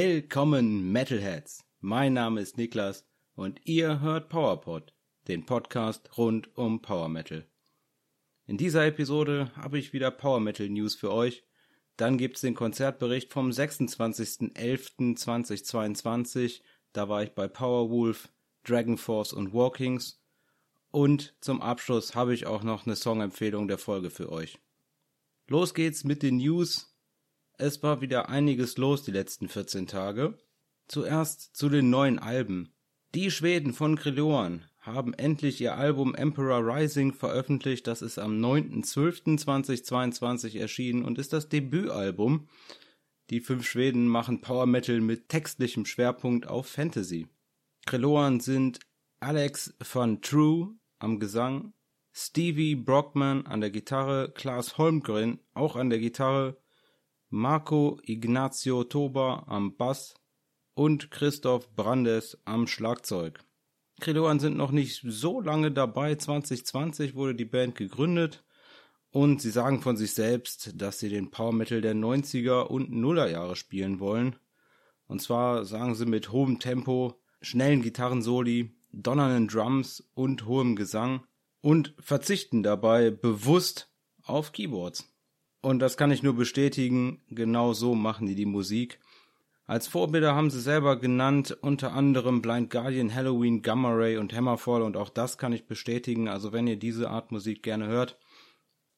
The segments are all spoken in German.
Willkommen Metalheads. Mein Name ist Niklas und ihr hört PowerPod, den Podcast rund um Power Metal. In dieser Episode habe ich wieder Power Metal News für euch. Dann gibt's den Konzertbericht vom 26.11.2022. Da war ich bei Powerwolf, Dragon Force und Walkings. Und zum Abschluss habe ich auch noch eine Songempfehlung der Folge für euch. Los geht's mit den News. Es war wieder einiges los die letzten 14 Tage. Zuerst zu den neuen Alben. Die Schweden von Krillorn haben endlich ihr Album Emperor Rising veröffentlicht. Das ist am 9.12.2022 erschienen und ist das Debütalbum. Die fünf Schweden machen Power Metal mit textlichem Schwerpunkt auf Fantasy. Krillorn sind Alex van True am Gesang, Stevie Brockman an der Gitarre, Klaas Holmgren auch an der Gitarre, Marco Ignazio Toba am Bass und Christoph Brandes am Schlagzeug. Kredoan sind noch nicht so lange dabei. 2020 wurde die Band gegründet und sie sagen von sich selbst, dass sie den Power Metal der 90er und Nuller Jahre spielen wollen. Und zwar sagen sie mit hohem Tempo, schnellen Gitarrensoli, donnernden Drums und hohem Gesang und verzichten dabei bewusst auf Keyboards. Und das kann ich nur bestätigen, genau so machen die die Musik. Als Vorbilder haben sie selber genannt, unter anderem Blind Guardian, Halloween, Gamma Ray und Hammerfall und auch das kann ich bestätigen. Also wenn ihr diese Art Musik gerne hört,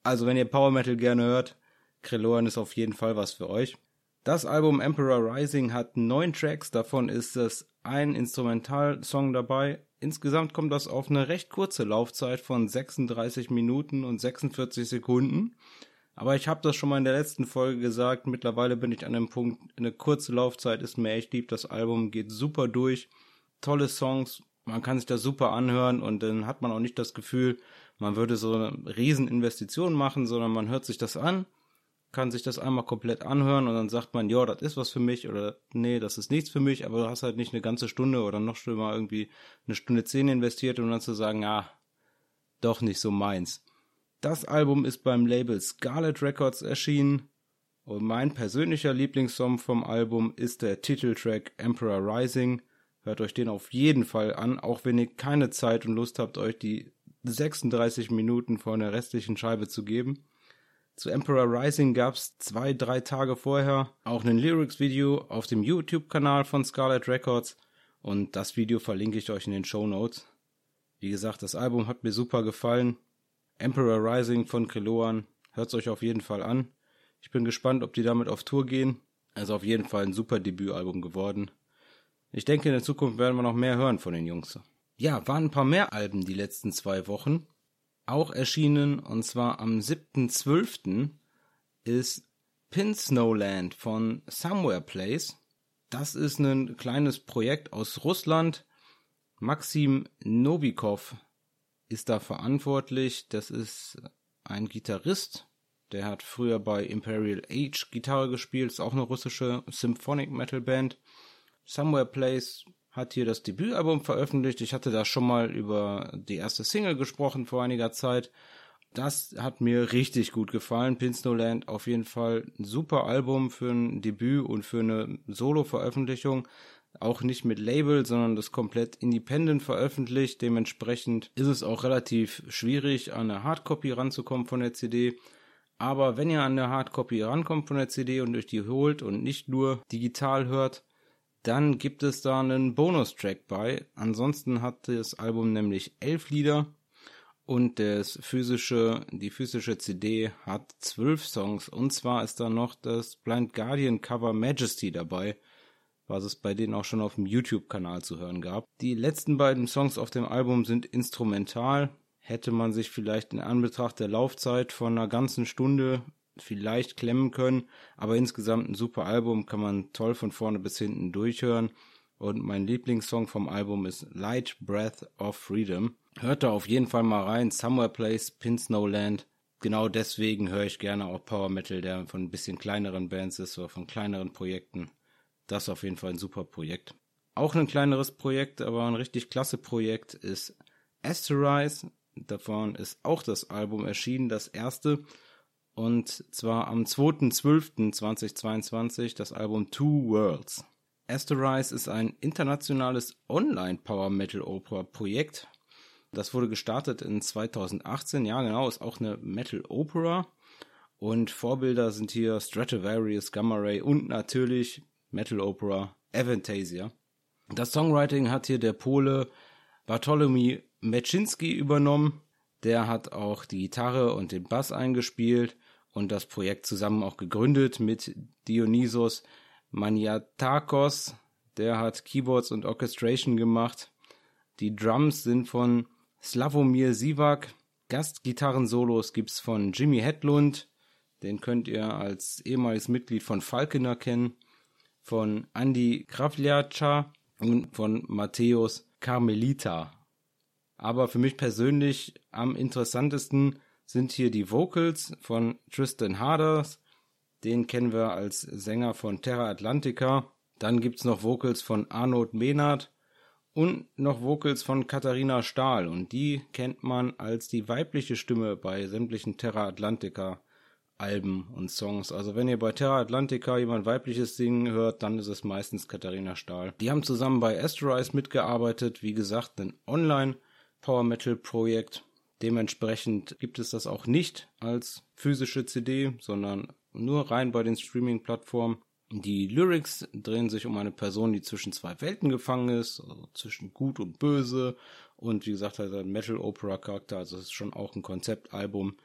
also wenn ihr Power Metal gerne hört, Krelloan ist auf jeden Fall was für euch. Das Album Emperor Rising hat neun Tracks, davon ist es ein Instrumentalsong dabei. Insgesamt kommt das auf eine recht kurze Laufzeit von 36 Minuten und 46 Sekunden. Aber ich habe das schon mal in der letzten Folge gesagt. Mittlerweile bin ich an dem Punkt, eine kurze Laufzeit ist mir echt lieb. Das Album geht super durch. Tolle Songs. Man kann sich das super anhören und dann hat man auch nicht das Gefühl, man würde so eine Rieseninvestition machen, sondern man hört sich das an, kann sich das einmal komplett anhören und dann sagt man, ja, das ist was für mich oder nee, das ist nichts für mich, aber du hast halt nicht eine ganze Stunde oder noch schlimmer irgendwie eine Stunde zehn investiert, um dann zu sagen, ja, doch nicht so meins. Das Album ist beim Label Scarlet Records erschienen und mein persönlicher Lieblingssong vom Album ist der Titeltrack Emperor Rising. Hört euch den auf jeden Fall an, auch wenn ihr keine Zeit und Lust habt, euch die 36 Minuten vor einer restlichen Scheibe zu geben. Zu Emperor Rising gab's zwei, drei Tage vorher auch ein Lyrics-Video auf dem YouTube-Kanal von Scarlet Records und das Video verlinke ich euch in den Show Notes. Wie gesagt, das Album hat mir super gefallen. Emperor Rising von Kreloan. Hört's euch auf jeden Fall an. Ich bin gespannt, ob die damit auf Tour gehen. Also auf jeden Fall ein super Debütalbum geworden. Ich denke, in der Zukunft werden wir noch mehr hören von den Jungs. Ja, waren ein paar mehr Alben die letzten zwei Wochen. Auch erschienen, und zwar am 7.12. ist Pin Snowland von Somewhere Place. Das ist ein kleines Projekt aus Russland. Maxim Novikov ist da verantwortlich. Das ist ein Gitarrist, der hat früher bei Imperial Age Gitarre gespielt, ist auch eine russische Symphonic Metal Band. Somewhere Place hat hier das Debütalbum veröffentlicht. Ich hatte da schon mal über die erste Single gesprochen vor einiger Zeit. Das hat mir richtig gut gefallen. Pinsnowland auf jeden Fall ein super Album für ein Debüt und für eine Solo-Veröffentlichung auch nicht mit Label, sondern das komplett independent veröffentlicht. Dementsprechend ist es auch relativ schwierig, an eine Hardcopy ranzukommen von der CD. Aber wenn ihr an eine Hardcopy rankommt von der CD und euch die holt und nicht nur digital hört, dann gibt es da einen Bonustrack bei. Ansonsten hat das Album nämlich elf Lieder und das physische, die physische CD hat zwölf Songs. Und zwar ist da noch das Blind Guardian Cover Majesty dabei was es bei denen auch schon auf dem YouTube-Kanal zu hören gab. Die letzten beiden Songs auf dem Album sind instrumental. Hätte man sich vielleicht in Anbetracht der Laufzeit von einer ganzen Stunde vielleicht klemmen können, aber insgesamt ein super Album, kann man toll von vorne bis hinten durchhören. Und mein Lieblingssong vom Album ist Light Breath of Freedom. Hört da auf jeden Fall mal rein. Somewhere Place, Pin Snowland. Genau deswegen höre ich gerne auch Power Metal, der von ein bisschen kleineren Bands ist oder von kleineren Projekten. Das ist auf jeden Fall ein super Projekt. Auch ein kleineres Projekt, aber ein richtig klasse Projekt ist Asterise. Davon ist auch das Album erschienen, das erste. Und zwar am 2.12.2022 das Album Two Worlds. Asterise ist ein internationales Online-Power-Metal-Opera-Projekt. Das wurde gestartet in 2018. Ja, genau, ist auch eine Metal-Opera. Und Vorbilder sind hier Stratovarius, Gamma Ray und natürlich Metal-Opera Avantasia. Das Songwriting hat hier der Pole Bartolomi Meczynski übernommen. Der hat auch die Gitarre und den Bass eingespielt und das Projekt zusammen auch gegründet mit Dionysos Maniatakos. Der hat Keyboards und Orchestration gemacht. Die Drums sind von Slavomir Sivak. Gastgitarren-Solos gibt's von Jimmy Hedlund. Den könnt ihr als ehemaliges Mitglied von Falkener kennen. Von Andy Kravljaca und von Matthäus Carmelita. Aber für mich persönlich am interessantesten sind hier die Vocals von Tristan Harders. Den kennen wir als Sänger von Terra Atlantica. Dann gibt's noch Vocals von Arnold Menard und noch Vocals von Katharina Stahl. Und die kennt man als die weibliche Stimme bei sämtlichen Terra Atlantica Alben und Songs. Also wenn ihr bei Terra Atlantica jemand weibliches singen hört, dann ist es meistens Katharina Stahl. Die haben zusammen bei Asteroids mitgearbeitet, wie gesagt, ein Online Power Metal Projekt. Dementsprechend gibt es das auch nicht als physische CD, sondern nur rein bei den Streaming Plattformen. Die Lyrics drehen sich um eine Person, die zwischen zwei Welten gefangen ist, also zwischen gut und böse und wie gesagt hat er einen Metal Opera Charakter, also es ist schon auch ein Konzeptalbum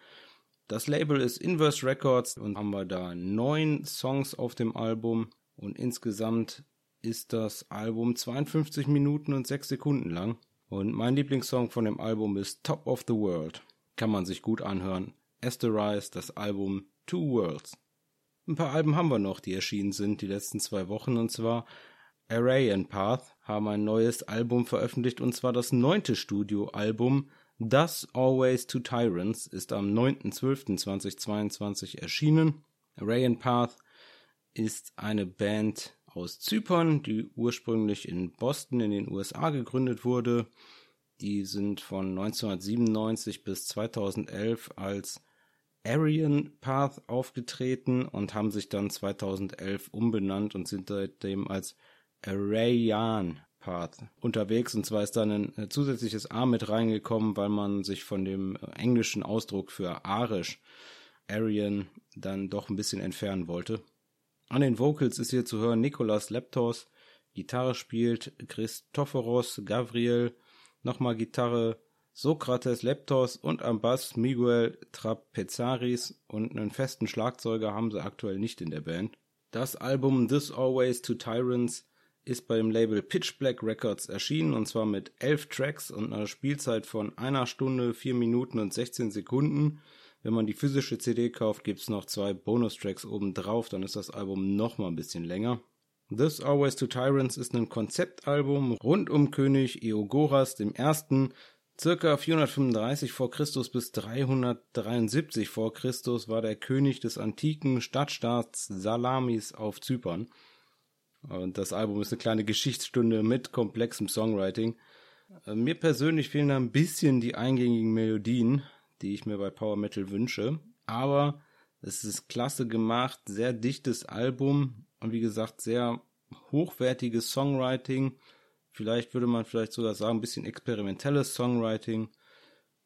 das Label ist Inverse Records und haben wir da neun Songs auf dem Album und insgesamt ist das Album 52 Minuten und 6 Sekunden lang. Und mein Lieblingssong von dem Album ist Top of the World. Kann man sich gut anhören. Asterize, das Album Two Worlds. Ein paar Alben haben wir noch, die erschienen sind die letzten zwei Wochen und zwar Array and Path haben ein neues Album veröffentlicht und zwar das neunte Studioalbum Thus Always to Tyrants ist am 9.12.2022 erschienen. Ray and Path ist eine Band aus Zypern, die ursprünglich in Boston in den USA gegründet wurde. Die sind von 1997 bis 2011 als Aryan Path aufgetreten und haben sich dann 2011 umbenannt und sind seitdem als Arayan Part unterwegs und zwar ist dann ein äh, zusätzliches A mit reingekommen, weil man sich von dem äh, englischen Ausdruck für arisch, Aryan, dann doch ein bisschen entfernen wollte. An den Vocals ist hier zu hören Nikolas Leptos, Gitarre spielt Christophoros Gabriel, nochmal Gitarre Sokrates Leptos und am Bass Miguel Trapezaris und einen festen Schlagzeuger haben sie aktuell nicht in der Band. Das Album This Always to Tyrants ist beim Label Pitch Black Records erschienen und zwar mit elf Tracks und einer Spielzeit von einer Stunde, vier Minuten und 16 Sekunden. Wenn man die physische CD kauft, gibt's noch zwei Bonustracks oben drauf, dann ist das Album noch mal ein bisschen länger. This Always to Tyrants ist ein Konzeptalbum rund um König Eogoras I., circa 435 vor Christus bis 373 vor Christus war der König des antiken Stadtstaats Salamis auf Zypern. Und das Album ist eine kleine Geschichtsstunde mit komplexem Songwriting. Äh, mir persönlich fehlen da ein bisschen die eingängigen Melodien, die ich mir bei Power Metal wünsche. Aber es ist klasse gemacht, sehr dichtes Album und wie gesagt, sehr hochwertiges Songwriting. Vielleicht würde man vielleicht sogar sagen, ein bisschen experimentelles Songwriting.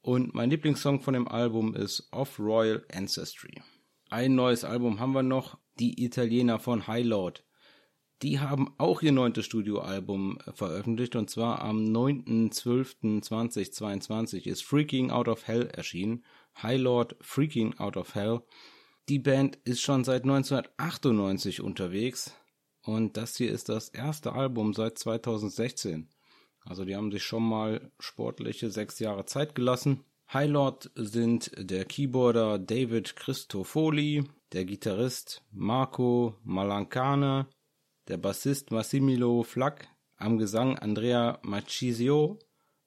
Und mein Lieblingssong von dem Album ist Of Royal Ancestry. Ein neues Album haben wir noch, die Italiener von High Lord. Die haben auch ihr neuntes Studioalbum äh, veröffentlicht und zwar am 9.12.2022 ist Freaking Out of Hell erschienen. High Lord Freaking Out of Hell. Die Band ist schon seit 1998 unterwegs und das hier ist das erste Album seit 2016. Also die haben sich schon mal sportliche sechs Jahre Zeit gelassen. High Lord sind der Keyboarder David Christofoli, der Gitarrist Marco Malancane, der Bassist Massimilo Flack, am Gesang Andrea Machisio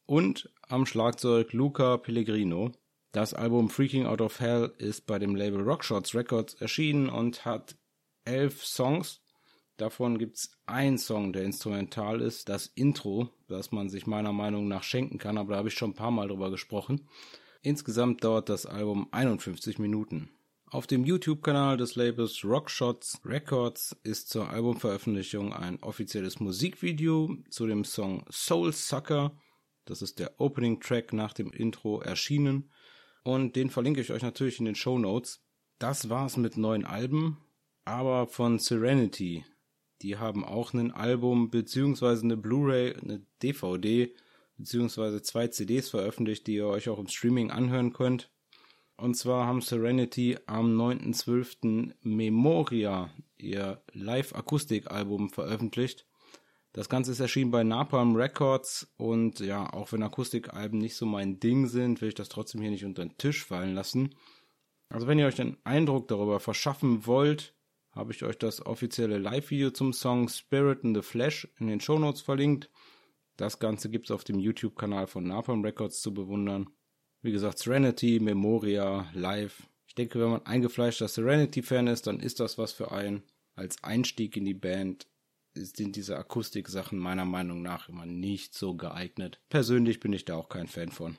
und am Schlagzeug Luca Pellegrino. Das Album Freaking Out of Hell ist bei dem Label Rockshots Records erschienen und hat elf Songs. Davon gibt's einen Song, der instrumental ist, das Intro, das man sich meiner Meinung nach schenken kann, aber da habe ich schon ein paar Mal drüber gesprochen. Insgesamt dauert das Album 51 Minuten. Auf dem YouTube-Kanal des Labels Rockshots Records ist zur Albumveröffentlichung ein offizielles Musikvideo zu dem Song Soul Sucker, das ist der Opening-Track nach dem Intro, erschienen. Und den verlinke ich euch natürlich in den Show Notes. Das war's mit neuen Alben, aber von Serenity. Die haben auch ein Album beziehungsweise eine Blu-ray, eine DVD beziehungsweise zwei CDs veröffentlicht, die ihr euch auch im Streaming anhören könnt. Und zwar haben Serenity am 9.12. Memoria ihr Live-Akustik-Album veröffentlicht. Das Ganze ist erschienen bei Napalm Records und ja, auch wenn Akustikalben nicht so mein Ding sind, will ich das trotzdem hier nicht unter den Tisch fallen lassen. Also wenn ihr euch einen Eindruck darüber verschaffen wollt, habe ich euch das offizielle Live-Video zum Song Spirit in the Flesh in den Shownotes verlinkt. Das Ganze gibt es auf dem YouTube-Kanal von Napalm Records zu bewundern. Wie gesagt, Serenity, Memoria, Live. Ich denke, wenn man eingefleischter Serenity-Fan ist, dann ist das was für einen. Als Einstieg in die Band sind diese Akustik-Sachen meiner Meinung nach immer nicht so geeignet. Persönlich bin ich da auch kein Fan von.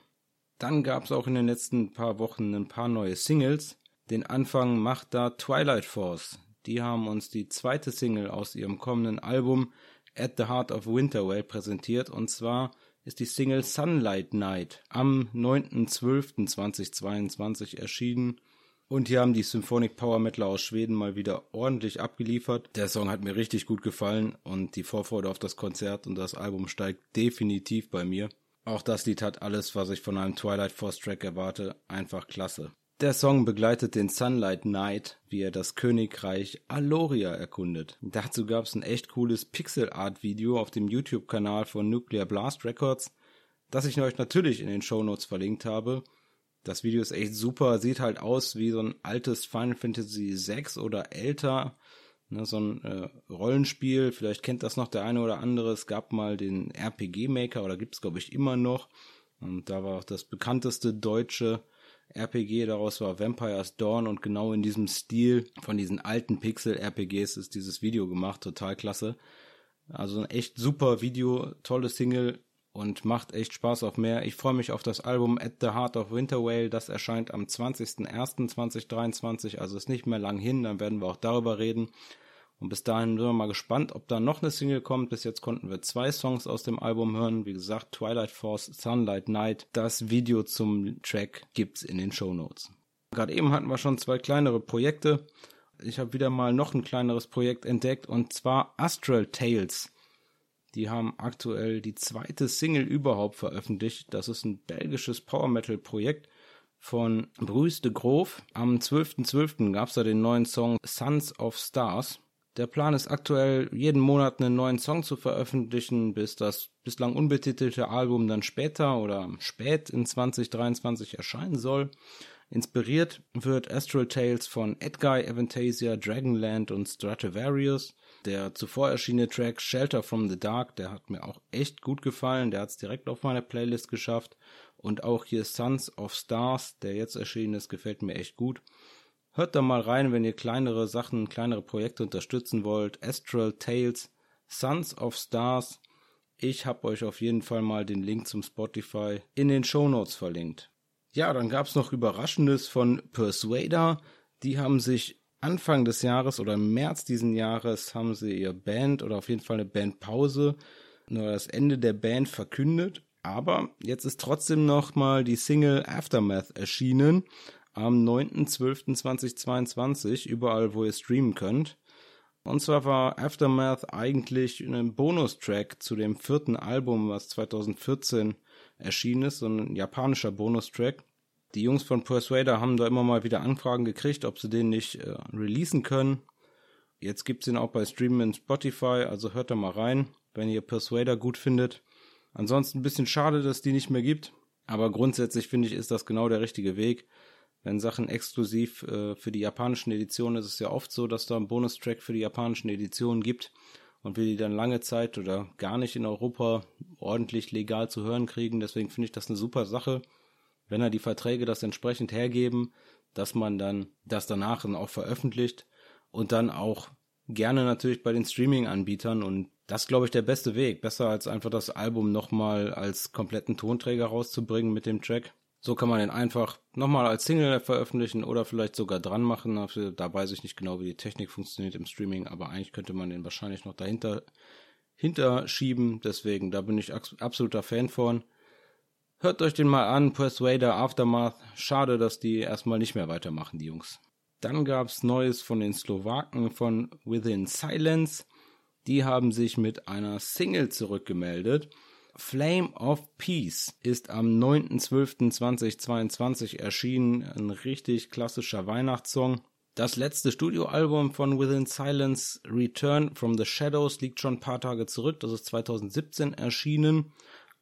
Dann gab es auch in den letzten paar Wochen ein paar neue Singles. Den Anfang macht da Twilight Force. Die haben uns die zweite Single aus ihrem kommenden Album At the Heart of Winterwell präsentiert und zwar ist die Single Sunlight Night am 9.12.2022 erschienen. Und hier haben die Symphonic Power Metal aus Schweden mal wieder ordentlich abgeliefert. Der Song hat mir richtig gut gefallen und die Vorfreude auf das Konzert und das Album steigt definitiv bei mir. Auch das Lied hat alles, was ich von einem Twilight Force Track erwarte, einfach klasse. Der Song begleitet den Sunlight Knight, wie er das Königreich Aloria erkundet. Dazu gab es ein echt cooles Pixel Art Video auf dem YouTube-Kanal von Nuclear Blast Records, das ich euch natürlich in den Show Notes verlinkt habe. Das Video ist echt super, sieht halt aus wie so ein altes Final Fantasy VI oder älter, ne, so ein äh, Rollenspiel. Vielleicht kennt das noch der eine oder andere. Es gab mal den RPG Maker oder gibt es glaube ich immer noch. Und da war auch das bekannteste deutsche RPG, daraus war Vampire's Dawn und genau in diesem Stil von diesen alten Pixel-RPGs ist dieses Video gemacht, total klasse. Also ein echt super Video, tolle Single und macht echt Spaß auf mehr. Ich freue mich auf das Album At the Heart of Winter Whale, das erscheint am 20.01.2023, also ist nicht mehr lang hin, dann werden wir auch darüber reden. Und bis dahin sind wir mal gespannt, ob da noch eine Single kommt. Bis jetzt konnten wir zwei Songs aus dem Album hören. Wie gesagt, Twilight Force, Sunlight Night. Das Video zum Track gibt's in den Show Notes. Gerade eben hatten wir schon zwei kleinere Projekte. Ich habe wieder mal noch ein kleineres Projekt entdeckt und zwar Astral Tales. Die haben aktuell die zweite Single überhaupt veröffentlicht. Das ist ein belgisches Power Metal Projekt von Bruce de Grove. Am 12.12. .12. gab es da den neuen Song Sons of Stars. Der Plan ist aktuell, jeden Monat einen neuen Song zu veröffentlichen, bis das bislang unbetitelte Album dann später oder spät in 2023 erscheinen soll. Inspiriert wird Astral Tales von Edguy, Avantasia, Dragonland und Stratovarius. Der zuvor erschienene Track Shelter from the Dark, der hat mir auch echt gut gefallen. Der hat es direkt auf meine Playlist geschafft. Und auch hier Sons of Stars, der jetzt erschienen ist, gefällt mir echt gut. Hört da mal rein, wenn ihr kleinere Sachen, kleinere Projekte unterstützen wollt. Astral Tales, Sons of Stars. Ich habe euch auf jeden Fall mal den Link zum Spotify in den Show Notes verlinkt. Ja, dann gab es noch Überraschendes von Persuader. Die haben sich Anfang des Jahres oder im März diesen Jahres haben sie ihr Band oder auf jeden Fall eine Bandpause nur das Ende der Band verkündet. Aber jetzt ist trotzdem noch mal die Single Aftermath erschienen am 9.12.2022, überall, wo ihr streamen könnt. Und zwar war Aftermath eigentlich ein Bonustrack zu dem vierten Album, was 2014 erschienen ist, so ein japanischer Bonustrack. Die Jungs von Persuader haben da immer mal wieder Anfragen gekriegt, ob sie den nicht äh, releasen können. Jetzt gibt's den auch bei Streamen in Spotify, also hört da mal rein, wenn ihr Persuader gut findet. Ansonsten ein bisschen schade, dass die nicht mehr gibt, aber grundsätzlich finde ich, ist das genau der richtige Weg wenn Sachen exklusiv äh, für die japanischen Editionen ist es ja oft so, dass da ein Bonustrack für die japanischen Editionen gibt und wir die dann lange Zeit oder gar nicht in Europa ordentlich legal zu hören kriegen. Deswegen finde ich das eine super Sache, wenn er die Verträge das entsprechend hergeben, dass man dann das danach dann auch veröffentlicht und dann auch gerne natürlich bei den Streaming-Anbietern und das glaube ich der beste Weg. Besser als einfach das Album nochmal als kompletten Tonträger rauszubringen mit dem Track So kann man den einfach nochmal als Single veröffentlichen oder vielleicht sogar dran machen. Da weiß ich nicht genau, wie die Technik funktioniert im Streaming, aber eigentlich könnte man den wahrscheinlich noch dahinter hinterschieben. Deswegen, da bin ich absoluter Fan von. Hört euch den mal an, Persuader Aftermath. Schade, dass die erstmal nicht mehr weitermachen, die Jungs. Dann gab's Neues von den Slowaken von Within Silence. Die haben sich mit einer Single zurückgemeldet. Flame of Peace ist am 9.12.2022 erschienen. Ein richtig klassischer Weihnachtssong. Das letzte Studioalbum von Within Silence, Return from the Shadows, liegt schon ein paar Tage zurück. Das ist 2017 erschienen.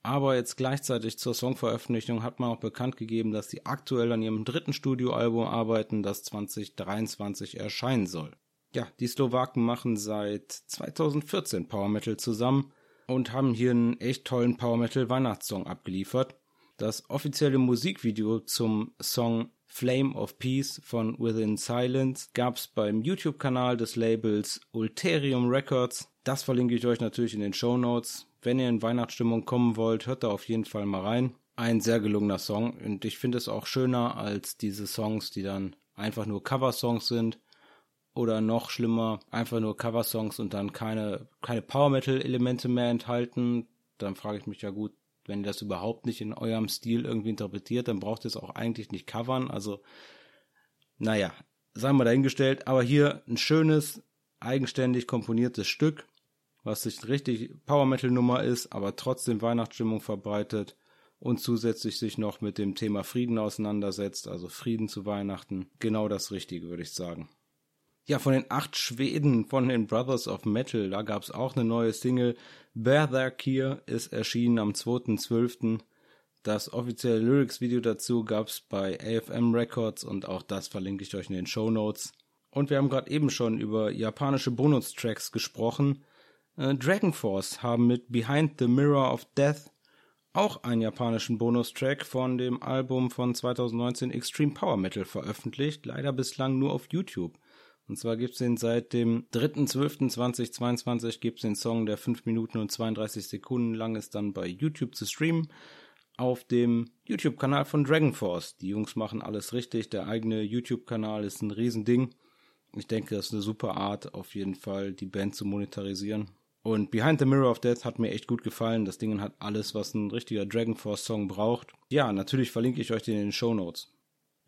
Aber jetzt gleichzeitig zur Songveröffentlichung hat man auch bekannt gegeben, dass sie aktuell an ihrem dritten Studioalbum arbeiten, das 2023 erscheinen soll. Ja, die Slowaken machen seit 2014 Power Metal zusammen und haben hier einen echt tollen Power Metal Weihnachtssong abgeliefert. Das offizielle Musikvideo zum Song Flame of Peace von Within Silence gab's beim YouTube-Kanal des Labels Ulterium Records. Das verlinke ich euch natürlich in den Show Notes. Wenn ihr in Weihnachtsstimmung kommen wollt, hört da auf jeden Fall mal rein. Ein sehr gelungener Song und ich finde es auch schöner als diese Songs, die dann einfach nur Coversongs sind oder noch schlimmer, einfach nur Coversongs und dann keine, keine Power Metal Elemente mehr enthalten. Dann frage ich mich ja gut, wenn ihr das überhaupt nicht in eurem Stil irgendwie interpretiert, dann braucht ihr es auch eigentlich nicht covern. Also, naja, sagen wir dahingestellt, aber hier ein schönes, eigenständig komponiertes Stück was sich richtig Power Metal Nummer ist, aber trotzdem Weihnachtsstimmung verbreitet und zusätzlich sich noch mit dem Thema Frieden auseinandersetzt, also Frieden zu Weihnachten. Genau das Richtige, würde ich sagen. Ja, von den acht Schweden von den Brothers of Metal, da gab es auch eine neue Single. Berserkir ist erschienen am 2.12. Das offizielle Lyrics-Video dazu gab es bei AFM Records und auch das verlinke ich euch in den Show Notes. Und wir haben gerade eben schon über japanische Bonustracks gesprochen. Äh, Dragon Force haben mit Behind the Mirror of Death auch einen japanischen Bonustrack von dem Album von 2019 Extreme Power Metal veröffentlicht, leider bislang nur auf YouTube. Und zwar gibt's den seit dem 3.12.2022 gibt's den Song, der 5 Minuten und 32 Sekunden lang ist, dann bei YouTube zu streamen. Auf dem YouTube-Kanal von Dragon Force. Die Jungs machen alles richtig. Der eigene YouTube-Kanal ist ein Riesending. Ich denke, das ist eine super Art, auf jeden Fall die Band zu monetarisieren. Und Behind the Mirror of Death hat mir echt gut gefallen. Das Ding hat alles, was ein richtiger Dragon Force Song braucht. Ja, natürlich verlinke ich euch den in den Show Notes.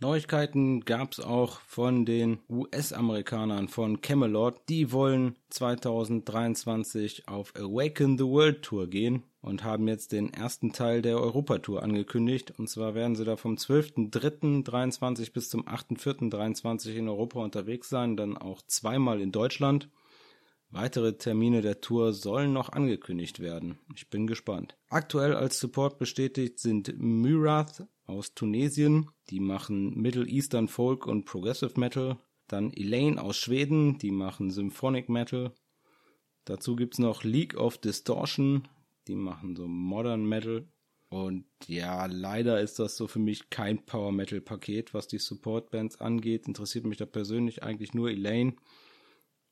Neuigkeiten gab's auch von den US-Amerikanern von Camelot. Die wollen 2023 auf Awaken the World Tour gehen und haben jetzt den ersten Teil der Europatour angekündigt. Und zwar werden sie da vom 12.03.23 bis zum 8.04.23 in Europa unterwegs sein, dann auch zweimal in Deutschland. Weitere Termine der Tour sollen noch angekündigt werden. Ich bin gespannt. Aktuell als Support bestätigt sind Myrath aus Tunesien, die machen Middle Eastern Folk und Progressive Metal. Dann Elaine aus Schweden, die machen Symphonic Metal. Dazu gibt's noch League of Distortion, die machen so Modern Metal. Und ja, leider ist das so für mich kein Power Metal Paket, was die Support Bands angeht. Interessiert mich da persönlich eigentlich nur Elaine.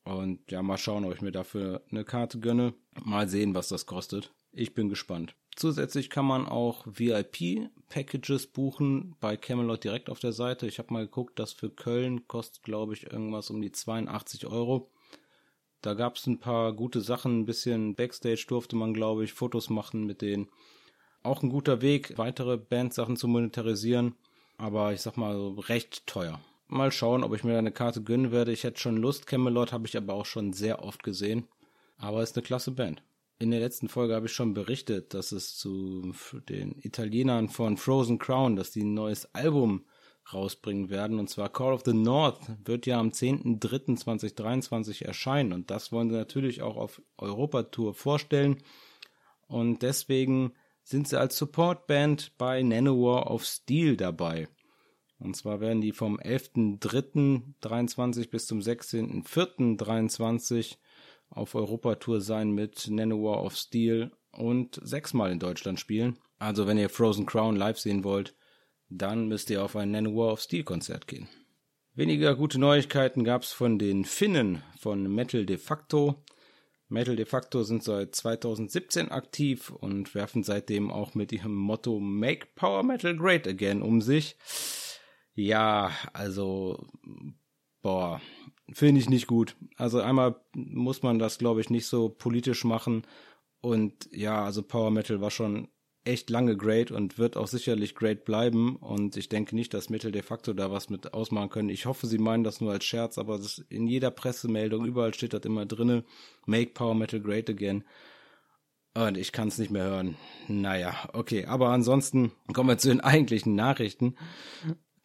Und ja, mal schauen, ob ich mir dafür eine Karte gönne. Mal sehen, was das kostet. Ich bin gespannt. Zusätzlich kann man auch VIP-Packages buchen bei Camelot direkt auf der Seite. Ich habe mal geguckt, das für Köln kostet, glaube ich, irgendwas um die 82 Euro. Da gab es ein paar gute Sachen, ein bisschen Backstage durfte man, glaube ich, Fotos machen mit denen. Auch ein guter Weg, weitere Bandsachen zu monetarisieren, aber ich sag mal recht teuer. Mal schauen, ob ich mir eine Karte gönnen werde. Ich hätte schon Lust. Camelot habe ich aber auch schon sehr oft gesehen. Aber ist eine klasse Band. In der letzten Folge habe ich schon berichtet, dass es zu den Italienern von Frozen Crown, dass die ein neues Album rausbringen werden. Und zwar Call of the North wird ja am 10.03.2023 erscheinen. Und das wollen sie natürlich auch auf Europatour vorstellen. Und deswegen sind sie als Supportband bei Nanowar of Steel dabei. Und zwar werden die vom 11.03.23 bis zum 16.04.23 auf Europatour sein mit Nanowar of Steel und sechsmal in Deutschland spielen. Also wenn ihr Frozen Crown live sehen wollt, dann müsst ihr auf ein Nanowar of Steel Konzert gehen. Weniger gute Neuigkeiten gab's von den Finnen von Metal de facto. Metal de facto sind seit 2017 aktiv und werfen seitdem auch mit ihrem Motto Make Power Metal Great Again um sich. Ja, also, boah, finde ich nicht gut. Also einmal muss man das, glaube ich, nicht so politisch machen. Und ja, also Power Metal war schon echt lange great und wird auch sicherlich great bleiben. Und ich denke nicht, dass Metal de facto da was mit ausmachen können. Ich hoffe, sie meinen das nur als Scherz, aber in jeder Pressemeldung, überall steht das immer drinne. Make Power Metal great again. Und ich kann es nicht mehr hören. Naja, okay. Aber ansonsten kommen wir zu den eigentlichen Nachrichten.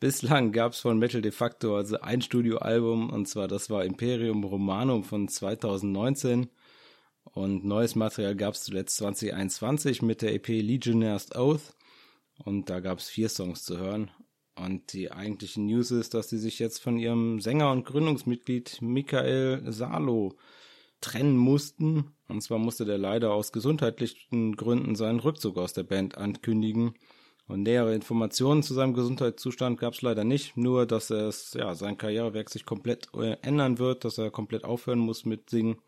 Bislang gab es von Metal de facto also ein Studioalbum und zwar das war Imperium Romanum von 2019 und neues Material gab es zuletzt 2021 mit der EP Legionnaires Oath. Und da gab es vier Songs zu hören. Und die eigentliche News ist, dass sie sich jetzt von ihrem Sänger und Gründungsmitglied Michael Salo trennen mussten. Und zwar musste der leider aus gesundheitlichen Gründen seinen Rückzug aus der Band ankündigen und nähere Informationen zu seinem Gesundheitszustand gab es leider nicht, nur dass es, ja, sein Karrierewerk sich komplett äh, ändern wird, dass er komplett aufhören muss mit Singen.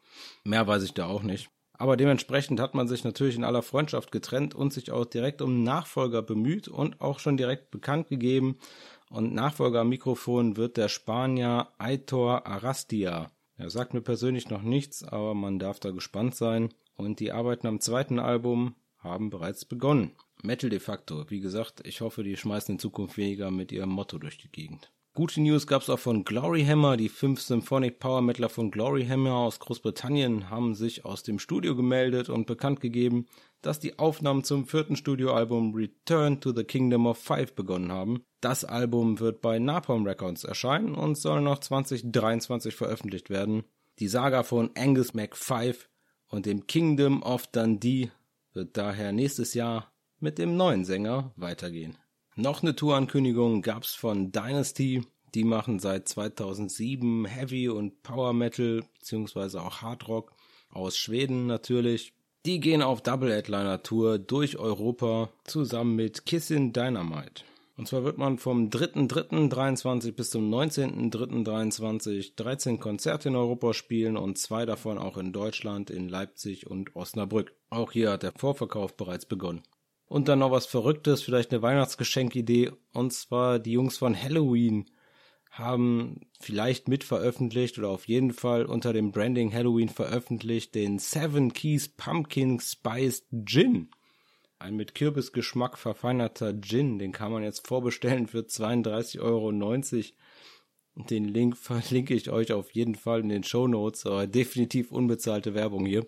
Mehr weiß ich da auch nicht. Aber dementsprechend hat man sich natürlich in aller Freundschaft getrennt und sich auch direkt um Nachfolger bemüht und auch schon direkt bekannt gegeben. Und Nachfolger am Mikrofon wird der Spanier Aitor Arastia. Er sagt mir persönlich noch nichts, aber man darf da gespannt sein. Und die Arbeiten am zweiten Album haben bereits begonnen. Metal de facto. Wie gesagt, ich hoffe, die schmeißen in Zukunft weniger mit ihrem Motto durch die Gegend. Gute News gab es auch von Glory Hammer. Die fünf Symphonic Power Metaler von Glory Hammer aus Großbritannien haben sich aus dem Studio gemeldet und bekannt gegeben, dass die Aufnahmen zum vierten Studioalbum Return to the Kingdom of Five begonnen haben. Das Album wird bei Napalm Records erscheinen und soll noch 2023 veröffentlicht werden. Die Saga von Angus MacFive und dem Kingdom of Dundee wird daher nächstes Jahr mit dem neuen Sänger weitergehen. Noch eine Tourankündigung gab's von Dynasty. Die machen seit 2007 Heavy und Power Metal beziehungsweise auch Hard Rock aus Schweden natürlich. Die gehen auf Double Headliner Tour durch Europa zusammen mit Kissin Dynamite. Und zwar wird man vom 3.3.23 bis zum 19.3.23 13 Konzerte in Europa spielen und zwei davon auch in Deutschland, in Leipzig und Osnabrück. Auch hier hat der Vorverkauf bereits begonnen. Und dann noch was Verrücktes, vielleicht eine Weihnachtsgeschenkidee. Und zwar die Jungs von Halloween haben vielleicht mit veröffentlicht oder auf jeden Fall unter dem Branding Halloween veröffentlicht den Seven Keys Pumpkin Spiced Gin. Ein mit Kürbisgeschmack verfeinerter Gin, den kann man jetzt vorbestellen für 32,90 Euro. Den Link verlinke ich euch auf jeden Fall in den Show Notes, aber definitiv unbezahlte Werbung hier.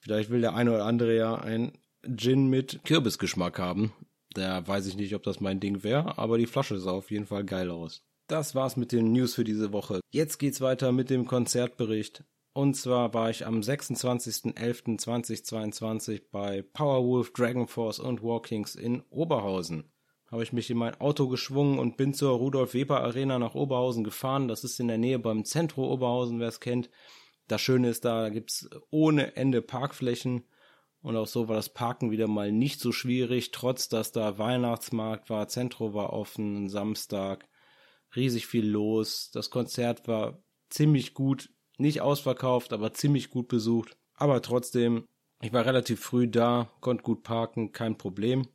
Vielleicht will der eine oder andere ja ein Gin mit Kürbisgeschmack haben. Da weiß ich nicht, ob das mein Ding wäre, aber die Flasche sah auf jeden Fall geil aus. Das war's mit den News für diese Woche. Jetzt geht's weiter mit dem Konzertbericht. Und zwar war ich am 26.11.2022 bei Powerwolf, Dragonforce und Walkings in Oberhausen. Habe ich mich in mein Auto geschwungen und bin zur Rudolf Weber Arena nach Oberhausen gefahren. Das ist in der Nähe beim Zentro Oberhausen, wer es kennt. Das Schöne ist da, da gibt's ohne Ende Parkflächen und auch so war das Parken wieder mal nicht so schwierig, trotz dass da Weihnachtsmarkt war, Zentro war offen, Samstag, riesig viel los. Das Konzert war ziemlich gut, nicht ausverkauft, aber ziemlich gut besucht. Aber trotzdem, ich war relativ früh da, konnte gut parken, kein Problem.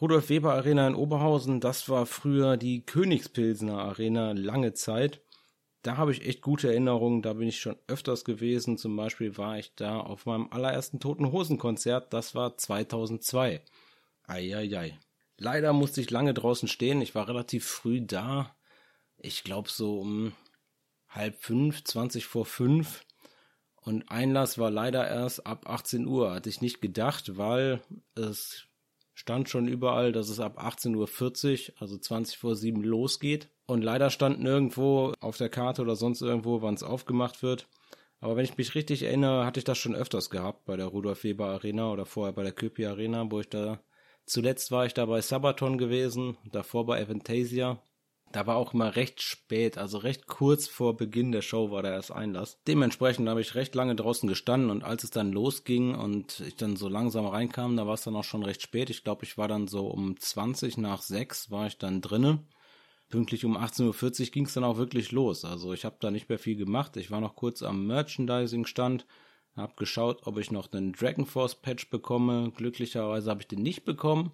Rudolf Weber Arena in Oberhausen, das war früher die Königspilsener Arena lange Zeit da habe ich echt gute Erinnerungen, da bin ich schon öfters gewesen. Zum Beispiel war ich da auf meinem allerersten Toten Hosen Konzert, das war 2002. Eieiei. Leider musste ich lange draußen stehen, ich war relativ früh da. Ich glaube so um halb fünf, zwanzig vor fünf. Und Einlass war leider erst ab 18 Uhr. Hatte ich nicht gedacht, weil es stand schon überall, dass es ab 18.40 Uhr, also 20 vor 7 losgeht. Und leider stand nirgendwo auf der Karte oder sonst irgendwo, wann es aufgemacht wird. Aber wenn ich mich richtig erinnere, hatte ich das schon öfters gehabt bei der Rudolf Weber Arena oder vorher bei der Köpi Arena, wo ich da zuletzt war ich da bei Sabaton gewesen, davor bei Aventasia. Da war auch immer recht spät, also recht kurz vor Beginn der Show war da erst Einlass. Dementsprechend habe ich recht lange draußen gestanden und als es dann losging und ich dann so langsam reinkam, da war es dann auch schon recht spät. Ich glaube, ich war dann so um 20 nach 6 war ich dann drinne pünktlich um 18.40 Uhr ging es dann auch wirklich los. Also ich habe da nicht mehr viel gemacht. Ich war noch kurz am Merchandising-Stand, Hab geschaut, ob ich noch einen Dragon Force Patch bekomme. Glücklicherweise habe ich den nicht bekommen.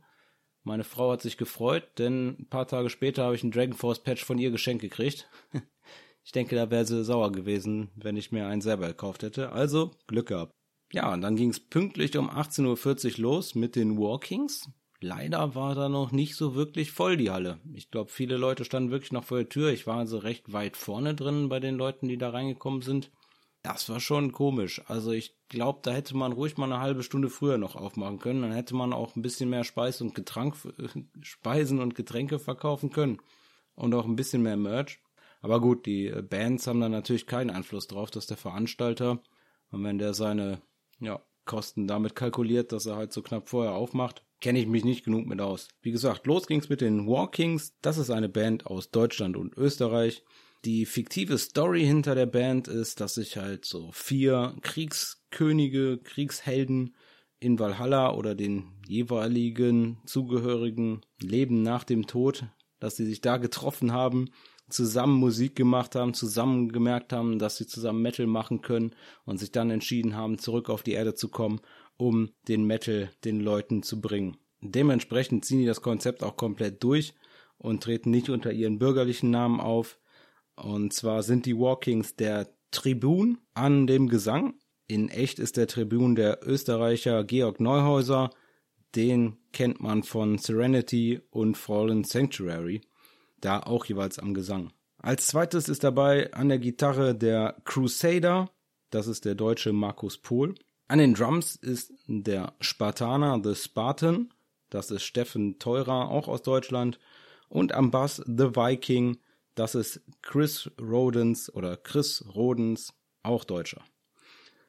Meine Frau hat sich gefreut, denn ein paar Tage später habe ich einen Dragon Force Patch von ihr geschenkt gekriegt. ich denke, da wäre sie sauer gewesen, wenn ich mir einen selber gekauft hätte. Also Glück gehabt. Ja, und dann ging es pünktlich um 18.40 Uhr los mit den Walkings. Leider war da noch nicht so wirklich voll die Halle. Ich glaube, viele Leute standen wirklich noch vor der Tür. Ich war also recht weit vorne drin bei den Leuten, die da reingekommen sind. Das war schon komisch. Also ich glaube, da hätte man ruhig mal eine halbe Stunde früher noch aufmachen können. Dann hätte man auch ein bisschen mehr Speis und Getrank, Speisen und Getränke verkaufen können. Und auch ein bisschen mehr Merch. Aber gut, die Bands haben da natürlich keinen Einfluss drauf, dass der Veranstalter. Und wenn der seine ja, Kosten damit kalkuliert, dass er halt so knapp vorher aufmacht, kenne ich mich nicht genug mit aus. Wie gesagt, los ging's mit den Walkings. Das ist eine Band aus Deutschland und Österreich. Die fiktive Story hinter der Band ist, dass sich halt so vier Kriegskönige, Kriegshelden in Valhalla oder den jeweiligen zugehörigen Leben nach dem Tod, dass sie sich da getroffen haben, zusammen Musik gemacht haben, zusammen gemerkt haben, dass sie zusammen Metal machen können und sich dann entschieden haben, zurück auf die Erde zu kommen, um den Metal den Leuten zu bringen. Dementsprechend ziehen die das Konzept auch komplett durch und treten nicht unter ihren bürgerlichen Namen auf, und zwar sind die Walkings der Tribun an dem Gesang. In echt ist der Tribun der Österreicher Georg Neuhäuser. Den kennt man von Serenity und Fallen Sanctuary. Da auch jeweils am Gesang. Als zweites ist dabei an der Gitarre der Crusader. Das ist der deutsche Markus Pohl. An den Drums ist der Spartaner The Spartan. Das ist Steffen Teurer, auch aus Deutschland. Und am Bass The Viking das ist Chris Rodens oder Chris Rodens, auch Deutscher.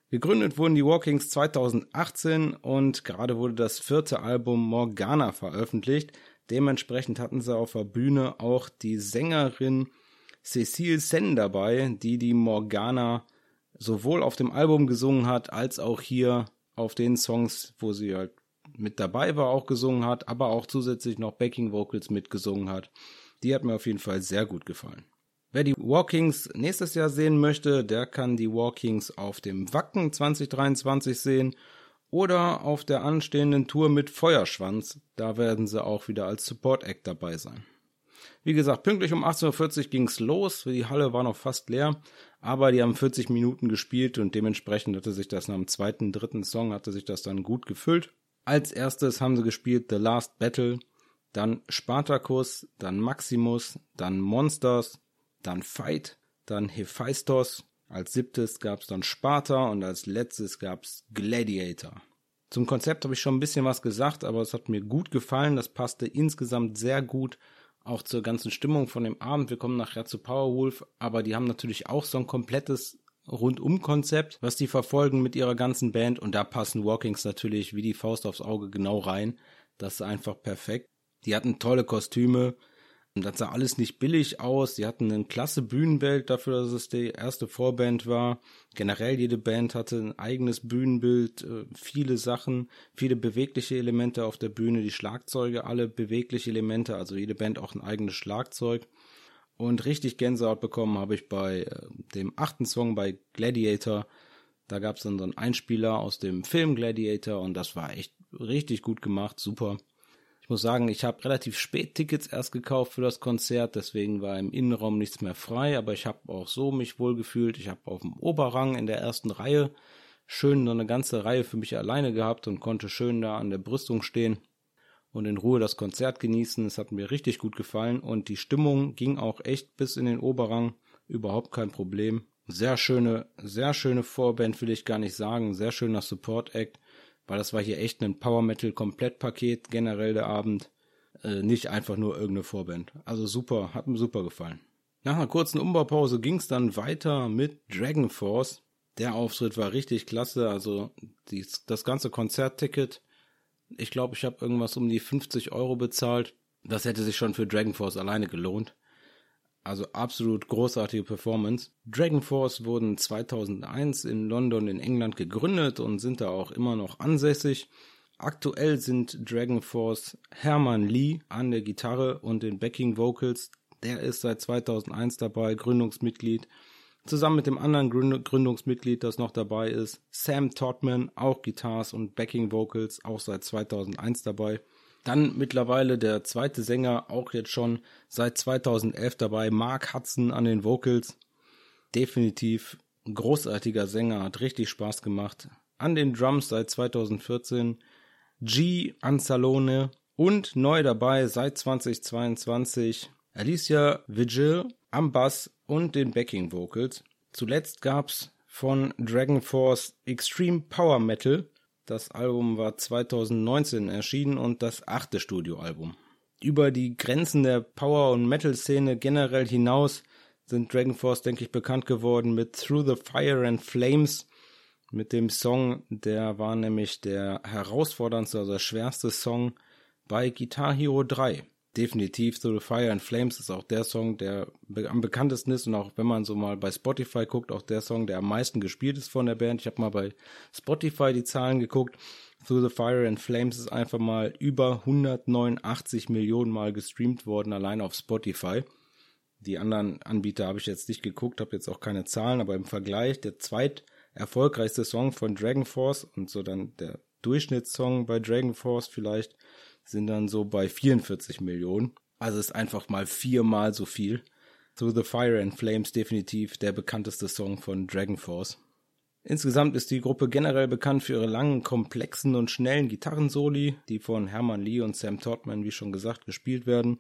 Gegründet wurden die Walkings 2018 und gerade wurde das vierte Album Morgana veröffentlicht. Dementsprechend hatten sie auf der Bühne auch die Sängerin Cecile Sen dabei, die die Morgana sowohl auf dem Album gesungen hat, als auch hier auf den Songs, wo sie halt mit dabei war, auch gesungen hat, aber auch zusätzlich noch Backing Vocals mitgesungen hat. Die hat mir auf jeden Fall sehr gut gefallen. Wer die Walkings nächstes Jahr sehen möchte, der kann die Walkings auf dem Wacken 2023 sehen oder auf der anstehenden Tour mit Feuerschwanz. Da werden sie auch wieder als Support Act dabei sein. Wie gesagt, pünktlich um 18.40 Uhr ging's los. Die Halle war noch fast leer, aber die haben 40 Minuten gespielt und dementsprechend hatte sich das nach dem zweiten, dritten Song hatte sich das dann gut gefüllt. Als erstes haben sie gespielt The Last Battle dann Spartacus, dann Maximus, dann Monsters, dann Fight, dann Hephaistos. Als siebtes gab es dann Sparta und als letztes gab es Gladiator. Zum Konzept habe ich schon ein bisschen was gesagt, aber es hat mir gut gefallen. Das passte insgesamt sehr gut auch zur ganzen Stimmung von dem Abend. Wir kommen nachher zu Powerwolf, aber die haben natürlich auch so ein komplettes Rundum-Konzept, was die verfolgen mit ihrer ganzen Band und da passen Walkings natürlich wie die Faust aufs Auge genau rein. Das ist einfach perfekt. Die hatten tolle Kostüme. Das sah alles nicht billig aus. Die hatten ein klasse Bühnenbild dafür, dass es die erste Vorband war. Generell jede Band hatte ein eigenes Bühnenbild, äh, viele Sachen, viele bewegliche Elemente auf der Bühne, die Schlagzeuge, alle bewegliche Elemente, also jede Band auch ein eigenes Schlagzeug. Und richtig Gänsehaut bekommen habe ich bei äh, dem achten Song bei Gladiator. Da gab es dann so einen Einspieler aus dem Film Gladiator und das war echt richtig gut gemacht, super muss sagen, ich habe relativ spät Tickets erst gekauft für das Konzert, deswegen war im Innenraum nichts mehr frei, aber ich habe auch so mich wohl gefühlt. Ich habe auf dem Oberrang in der ersten Reihe schön so eine ganze Reihe für mich alleine gehabt und konnte schön da an der Brüstung stehen und in Ruhe das Konzert genießen. Es hat mir richtig gut gefallen und die Stimmung ging auch echt bis in den Oberrang. Überhaupt kein Problem. Sehr schöne, sehr schöne Vorband will ich gar nicht sagen. Sehr schöner Support Act weil das war hier echt ein Power Metal Komplettpaket generell der Abend, äh, nicht einfach nur irgendeine Vorband. Also super, hat mir super gefallen. Nach einer kurzen Umbaupause ging es dann weiter mit Dragon Force. Der Auftritt war richtig klasse, also die, das ganze Konzertticket, ich glaube, ich habe irgendwas um die 50 Euro bezahlt. Das hätte sich schon für Dragon Force alleine gelohnt. Also absolut großartige Performance. Dragon Force wurden 2001 in London in England gegründet und sind da auch immer noch ansässig. Aktuell sind Dragon Force Hermann Lee an der Gitarre und den Backing Vocals. Der ist seit 2001 dabei, Gründungsmitglied. Zusammen mit dem anderen Gründungsmitglied, das noch dabei ist, Sam Todman, auch Guitars und Backing Vocals, auch seit 2001 dabei. Dann mittlerweile der zweite Sänger, auch jetzt schon seit 2011 dabei, Mark Hudson an den Vocals. Definitiv großartiger Sänger, hat richtig Spaß gemacht. An den Drums seit 2014 G Anzalone und neu dabei seit 2022 Alicia Vigil am Bass und den Backing Vocals. Zuletzt gab's von Dragon Force Extreme Power Metal. Das Album war 2019 erschienen und das achte Studioalbum. Über die Grenzen der Power- und Metal-Szene generell hinaus sind Dragon Force, denke ich, bekannt geworden mit Through the Fire and Flames. Mit dem Song, der war nämlich der herausforderndste, also der schwerste Song bei Guitar Hero 3 definitiv Through the Fire and Flames ist auch der Song, der am bekanntesten ist und auch wenn man so mal bei Spotify guckt, auch der Song, der am meisten gespielt ist von der Band. Ich habe mal bei Spotify die Zahlen geguckt. Through the Fire and Flames ist einfach mal über 189 Millionen Mal gestreamt worden, allein auf Spotify. Die anderen Anbieter habe ich jetzt nicht geguckt, habe jetzt auch keine Zahlen, aber im Vergleich der zweit erfolgreichste Song von Dragon Force und so dann der Durchschnittssong bei Dragon Force vielleicht sind dann so bei 44 Millionen. Also ist einfach mal viermal so viel. Through the Fire and Flames definitiv der bekannteste Song von Dragon Force. Insgesamt ist die Gruppe generell bekannt für ihre langen, komplexen und schnellen Gitarrensoli, die von Herman Lee und Sam Todman, wie schon gesagt, gespielt werden.